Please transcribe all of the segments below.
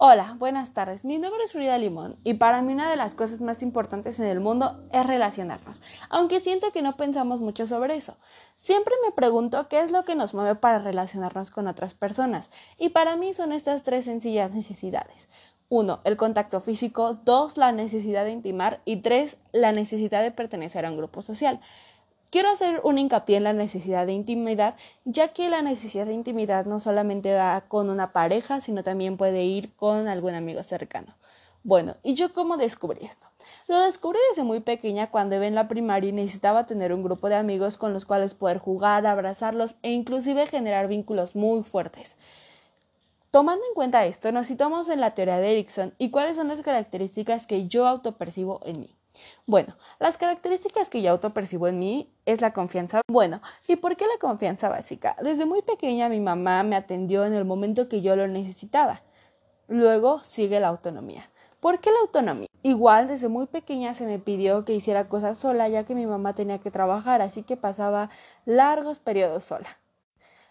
Hola, buenas tardes. Mi nombre es Frida Limón y para mí una de las cosas más importantes en el mundo es relacionarnos, aunque siento que no pensamos mucho sobre eso. Siempre me pregunto qué es lo que nos mueve para relacionarnos con otras personas y para mí son estas tres sencillas necesidades. Uno, el contacto físico, dos, la necesidad de intimar y tres, la necesidad de pertenecer a un grupo social. Quiero hacer un hincapié en la necesidad de intimidad, ya que la necesidad de intimidad no solamente va con una pareja, sino también puede ir con algún amigo cercano. Bueno, ¿y yo cómo descubrí esto? Lo descubrí desde muy pequeña cuando iba en la primaria y necesitaba tener un grupo de amigos con los cuales poder jugar, abrazarlos e inclusive generar vínculos muy fuertes. Tomando en cuenta esto, nos citamos en la teoría de Erickson y cuáles son las características que yo autopercibo en mí. Bueno, las características que yo autopercibo en mí es la confianza. Bueno, ¿y por qué la confianza básica? Desde muy pequeña mi mamá me atendió en el momento que yo lo necesitaba. Luego sigue la autonomía. ¿Por qué la autonomía? Igual desde muy pequeña se me pidió que hiciera cosas sola ya que mi mamá tenía que trabajar, así que pasaba largos periodos sola.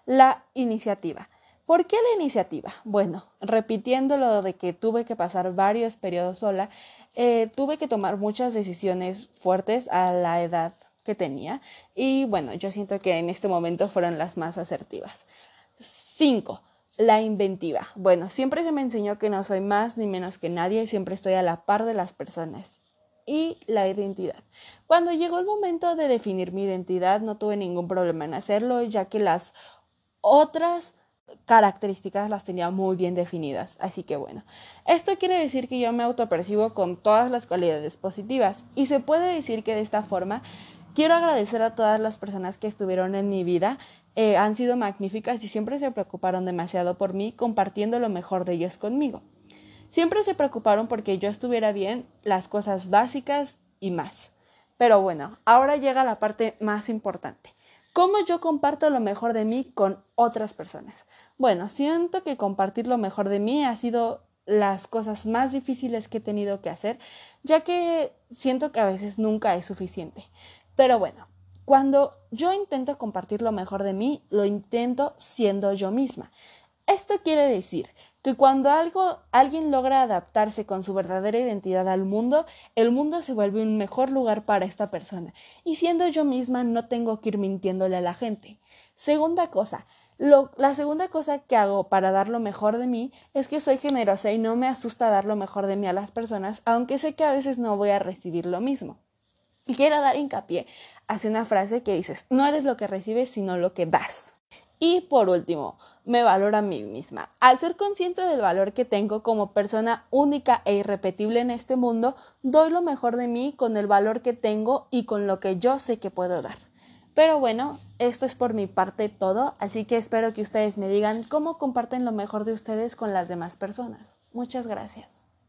La iniciativa. ¿Por qué la iniciativa? Bueno, repitiendo lo de que tuve que pasar varios periodos sola, eh, tuve que tomar muchas decisiones fuertes a la edad que tenía y bueno, yo siento que en este momento fueron las más asertivas. Cinco, la inventiva. Bueno, siempre se me enseñó que no soy más ni menos que nadie y siempre estoy a la par de las personas. Y la identidad. Cuando llegó el momento de definir mi identidad, no tuve ningún problema en hacerlo, ya que las otras características las tenía muy bien definidas. Así que bueno, esto quiere decir que yo me autopercibo con todas las cualidades positivas y se puede decir que de esta forma quiero agradecer a todas las personas que estuvieron en mi vida. Eh, han sido magníficas y siempre se preocuparon demasiado por mí compartiendo lo mejor de ellos conmigo. Siempre se preocuparon porque yo estuviera bien, las cosas básicas y más. Pero bueno, ahora llega la parte más importante ¿Cómo yo comparto lo mejor de mí con otras personas? Bueno, siento que compartir lo mejor de mí ha sido las cosas más difíciles que he tenido que hacer, ya que siento que a veces nunca es suficiente. Pero bueno, cuando yo intento compartir lo mejor de mí, lo intento siendo yo misma. Esto quiere decir que cuando algo, alguien logra adaptarse con su verdadera identidad al mundo, el mundo se vuelve un mejor lugar para esta persona. Y siendo yo misma no tengo que ir mintiéndole a la gente. Segunda cosa, la segunda cosa que hago para dar lo mejor de mí es que soy generosa y no me asusta dar lo mejor de mí a las personas, aunque sé que a veces no voy a recibir lo mismo. Y quiero dar hincapié hacia una frase que dices, no eres lo que recibes, sino lo que das. Y por último, me valoro a mí misma. Al ser consciente del valor que tengo como persona única e irrepetible en este mundo, doy lo mejor de mí con el valor que tengo y con lo que yo sé que puedo dar. Pero bueno, esto es por mi parte todo, así que espero que ustedes me digan cómo comparten lo mejor de ustedes con las demás personas. Muchas gracias.